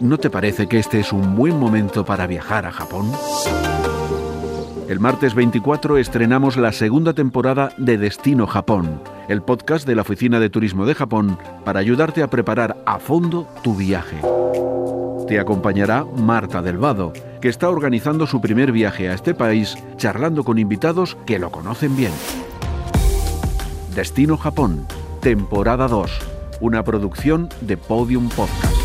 ¿No te parece que este es un buen momento para viajar a Japón? El martes 24 estrenamos la segunda temporada de Destino Japón, el podcast de la Oficina de Turismo de Japón para ayudarte a preparar a fondo tu viaje. Te acompañará Marta Del Vado, que está organizando su primer viaje a este país charlando con invitados que lo conocen bien. Destino Japón, temporada 2, una producción de Podium Podcast.